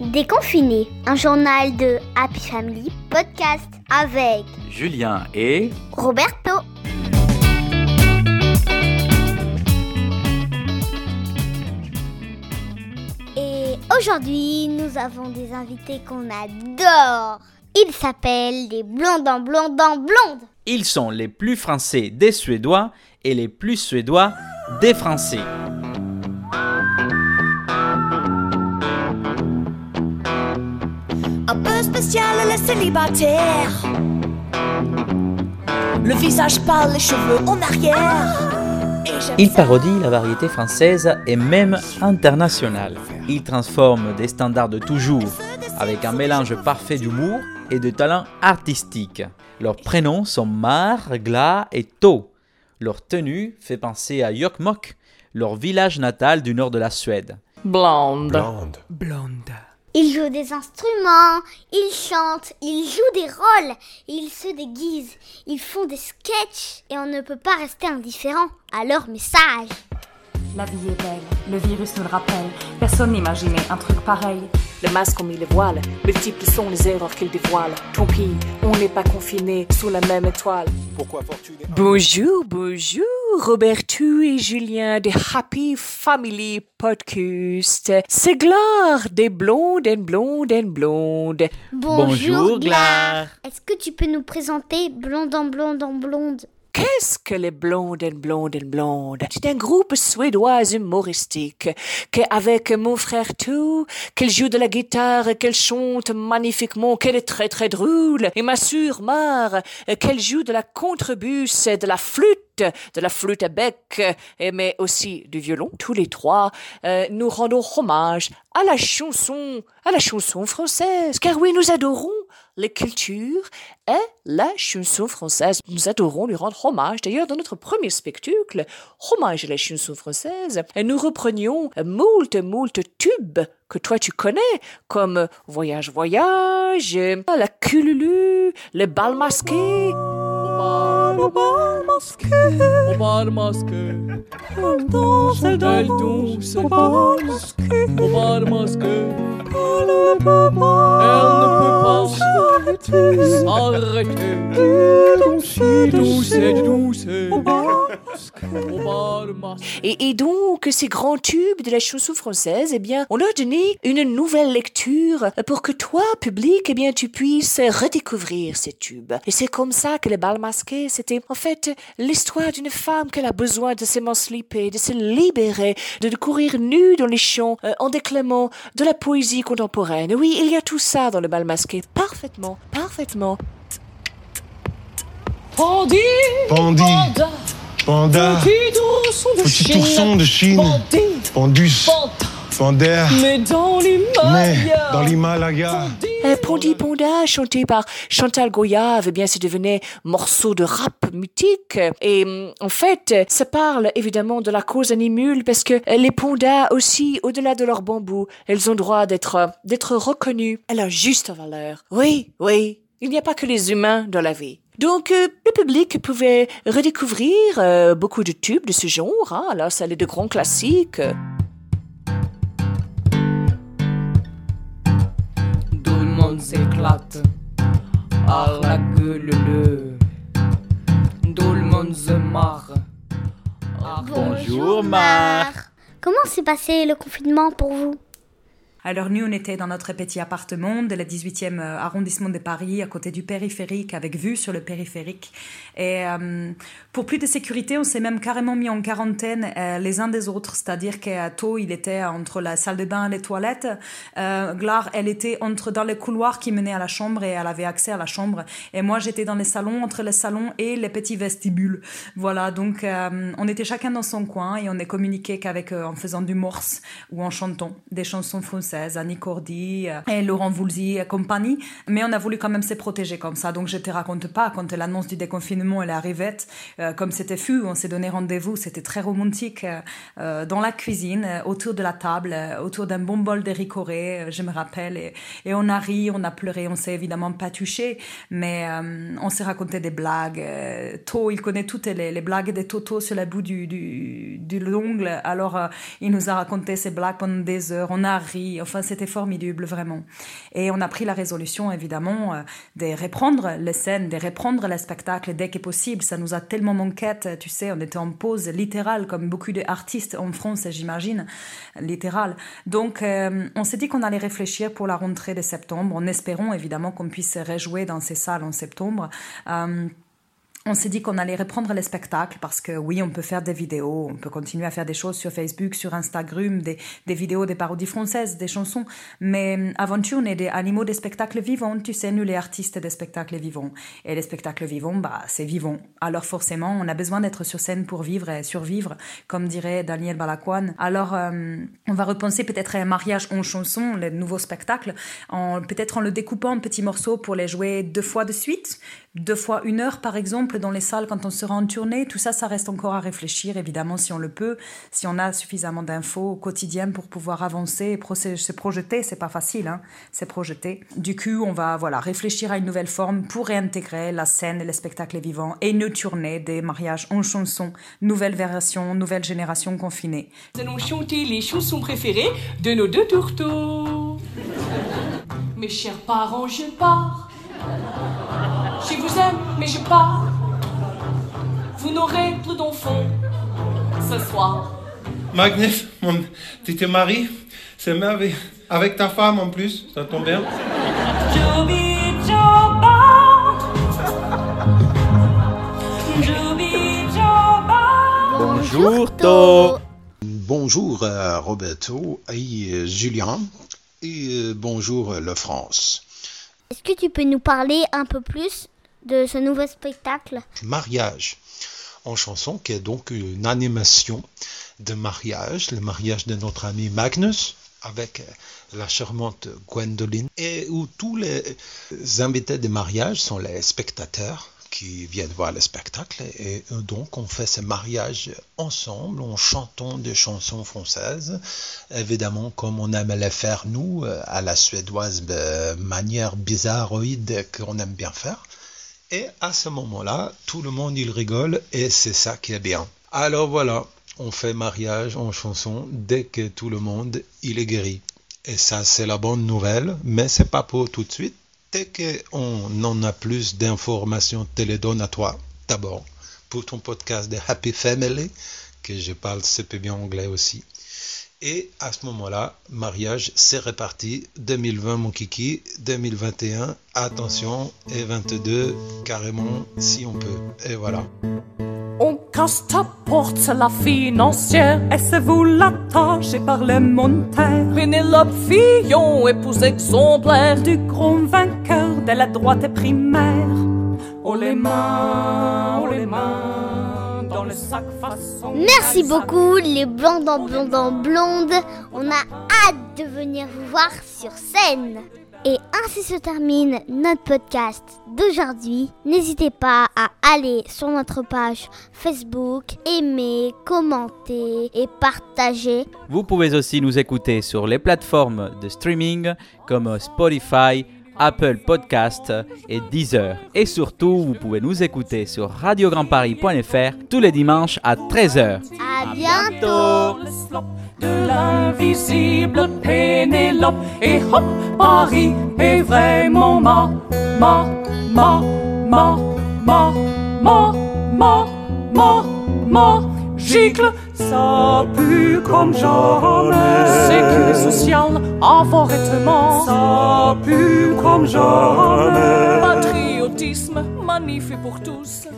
déconfiné, un journal de Happy Family podcast avec Julien et Roberto. Et aujourd'hui, nous avons des invités qu'on adore. Ils s'appellent les blondins blondins blondes. Ils sont les plus français des Suédois et les plus suédois des Français. Spécial les célibataires. Le visage pâle, les cheveux en arrière. Ça. parodient la variété française et même internationale. Ils transforment des standards de toujours avec un mélange parfait d'humour et de talent artistique. Leurs prénoms sont Mar, Gla et To. Leur tenue fait penser à Jokkmokk, leur village natal du nord de la Suède. Blonde. Blonde. Ils jouent des instruments, ils chantent, ils jouent des rôles, ils se déguisent, ils font des sketchs et on ne peut pas rester indifférent à leur message. La vie est belle, le virus nous le rappelle. Personne n'imaginait un truc pareil. Le masque ont mis les voiles, multiples sont les erreurs qu'il dévoile. Tant pis, on n'est pas confinés sous la même étoile. Bonjour, bonjour, Roberto et Julien de Happy Family Podcast. C'est Glare des blondes and blondes and blondes. Bonjour, Glare. Est-ce que tu peux nous présenter Blonde en blonde en blonde? Qu'est-ce que les blondes blondes blondes? C'est un groupe suédois humoristique qu'avec mon frère tout, qu'elle joue de la guitare, qu'elle chante magnifiquement, qu'elle est très très drôle, et ma sœur Mar, qu'elle joue de la contrebasse, de la flûte, de la flûte à bec, et mais aussi du violon. Tous les trois, euh, nous rendons hommage à la chanson, à la chanson française, car oui, nous adorons les cultures et la chanson française. Nous adorons lui rendre hommage. D'ailleurs, dans notre premier spectacle, Hommage à la chanson française, nous reprenions moult, moult tubes que toi tu connais, comme Voyage, Voyage, La Cululu, Le Bal Masqué. Au bal masqué, au bal masqué, elle danse, elle danse, au bal masqué, au bal masqué, elle ne peut pas, elle ne peut pas s'arrêter, s'arrêter, danser, danser, danser, au bal masqué, au bal masqué. Et, et donc, ces grands tubes de la chanson française, eh bien, on leur donnait une nouvelle lecture pour que toi, public, eh bien, tu puisses redécouvrir ces tubes. Et c'est comme ça que le bal masqué, c'était en fait l'histoire d'une femme qu'elle a besoin de s'émanciper, de se libérer, de courir nue dans les champs euh, en déclamant de la poésie contemporaine. Oui, il y a tout ça dans le bal masqué. Parfaitement, parfaitement. Panda, panda, petit ourson de petit Chine, ourson de Chine, bandit, pandus, panda, pander, mais dans l'Himalaya, dans l'Himalaya. Euh, Pondi Ponda, chanté par Chantal Goyave, eh bien, c'est devenu morceau de rap mythique. Et en fait, ça parle évidemment de la cause animale parce que les pondas aussi, au-delà de leur bambou, elles ont droit d'être d'être reconnues à leur juste valeur. Oui, oui, il n'y a pas que les humains dans la vie. Donc, euh, le public pouvait redécouvrir euh, beaucoup de tubes de ce genre. Hein. Alors, ça, les de grands classiques. Tout le monde s'éclate à la gueule le. Tout le monde se marre. Bonjour, Mar. Comment s'est passé le confinement pour vous? Alors nous, on était dans notre petit appartement de la 18e arrondissement de Paris, à côté du périphérique, avec vue sur le périphérique. Et euh, pour plus de sécurité, on s'est même carrément mis en quarantaine euh, les uns des autres. C'est-à-dire qu'à tôt, il était entre la salle de bain et les toilettes. Euh, Glar, elle était entre dans les couloirs qui menaient à la chambre et elle avait accès à la chambre. Et moi, j'étais dans les salons, entre les salons et les petits vestibules. Voilà, donc euh, on était chacun dans son coin et on est communiqué qu'avec euh, en faisant du morse ou en chantant des chansons françaises, Annie Cordy euh, et Laurent Voulzy et compagnie. Mais on a voulu quand même se protéger comme ça. Donc je te raconte pas quand l'annonce du déconfinement elle arrivée, euh, comme c'était fou, on s'est donné rendez-vous, c'était très romantique euh, euh, dans la cuisine, autour de la table, autour d'un bon bol de ricoré, je me rappelle. Et, on a ri, on a pleuré, on s'est évidemment pas touché, mais on s'est raconté des blagues. To, il connaît toutes les, blagues des Toto sur la bout du, du, du l'ongle. Alors, il nous a raconté ces blagues pendant des heures. On a ri, enfin, c'était formidable, vraiment. Et on a pris la résolution, évidemment, euh, de reprendre les scènes, de reprendre les spectacles dès que possible. Ça nous a tellement manqué, tu sais, on était en pause littérale, comme beaucoup d'artistes en France, j'imagine, littérale. Donc, euh, on s'est dit qu'on allait réfléchir pour la rentrée de septembre, en espérant, évidemment, qu'on puisse se réjouir dans ces salles en septembre. Euh, on s'est dit qu'on allait reprendre les spectacles parce que oui, on peut faire des vidéos, on peut continuer à faire des choses sur Facebook, sur Instagram, des, vidéos, des parodies françaises, des chansons. Mais euh, aventure, on est des animaux des spectacles vivants. Tu sais, nous, les artistes des spectacles vivants. Et les spectacles vivants, bah, c'est vivant. Alors forcément, on a besoin d'être sur scène pour vivre et survivre, comme dirait Daniel Balakwan. Alors, euh, on va repenser peut-être à un mariage en chanson, les nouveaux spectacles, en, peut-être en le découpant en petits morceaux pour les jouer deux fois de suite, deux fois une heure par exemple dans les salles quand on sera en tournée. Tout ça, ça reste encore à réfléchir, évidemment, si on le peut, si on a suffisamment d'infos au quotidien pour pouvoir avancer et se projeter. C'est pas facile, hein, c'est projeter. Du coup, on va voilà réfléchir à une nouvelle forme pour réintégrer la scène et les spectacles vivants et une tournée des mariages en chanson, nouvelle version, nouvelle génération confinée. Nous allons chanter les chansons préférées de nos deux tourteaux. Mes chers parents, je pars. Je vous aime, mais je pars. Vous n'aurez plus d'enfants ce soir. Magnus, mon... tu te maries C'est merveilleux. Avec ta femme en plus, ça tombe bien. Bonjour, To. Bonjour euh, Roberto et euh, Julien et euh, bonjour le France. Est-ce que tu peux nous parler un peu plus de ce nouveau spectacle. Mariage. En chanson qui est donc une animation de mariage, le mariage de notre ami Magnus avec la charmante Gwendoline. Et où tous les invités de mariage sont les spectateurs qui viennent voir le spectacle. Et donc on fait ce mariage ensemble en chantant des chansons françaises. Évidemment comme on aime les faire nous à la suédoise de manière bizarroïde qu'on aime bien faire et à ce moment-là tout le monde il rigole et c'est ça qui est bien. Alors voilà on fait mariage en chanson. Dès que tout le monde il est guéri. Et ça c'est la bonne nouvelle mais c'est pas pour tout de suite. Dès qu'on en a plus d'informations, te les donne à toi d'abord pour ton podcast de Happy Family, que je parle super bien anglais aussi. Et à ce moment-là, mariage, c'est reparti. 2020, mon kiki. 2021, attention. Et 22, carrément, si on peut. Et voilà. On casse ta porte, la financière. Et c'est vous l'attaché par le montaire. Pénélope Fillon, épouse exemplaire du grand vainqueur de la droite primaire. Oh les mains, oh les mains, dans le sac façon. Merci beaucoup, les blancs dans blondes en blondes. On a hâte de venir vous voir sur scène. Et ainsi se termine notre podcast d'aujourd'hui. N'hésitez pas à aller sur notre page Facebook, aimer, commenter et partager. Vous pouvez aussi nous écouter sur les plateformes de streaming comme Spotify, Apple Podcast et Deezer. Et surtout, vous pouvez nous écouter sur radiograndparis.fr tous les dimanches à 13h. À bientôt. Le slop de l'invisible Pénélope et hop, Paris est vraiment ma, ma, ma, ma, ma, ma, ma, ma, ma, gicle, ça pue comme jamais. Sécurité sociale, avortement, ça pue comme jamais. Patriotisme, magnifique pour tous.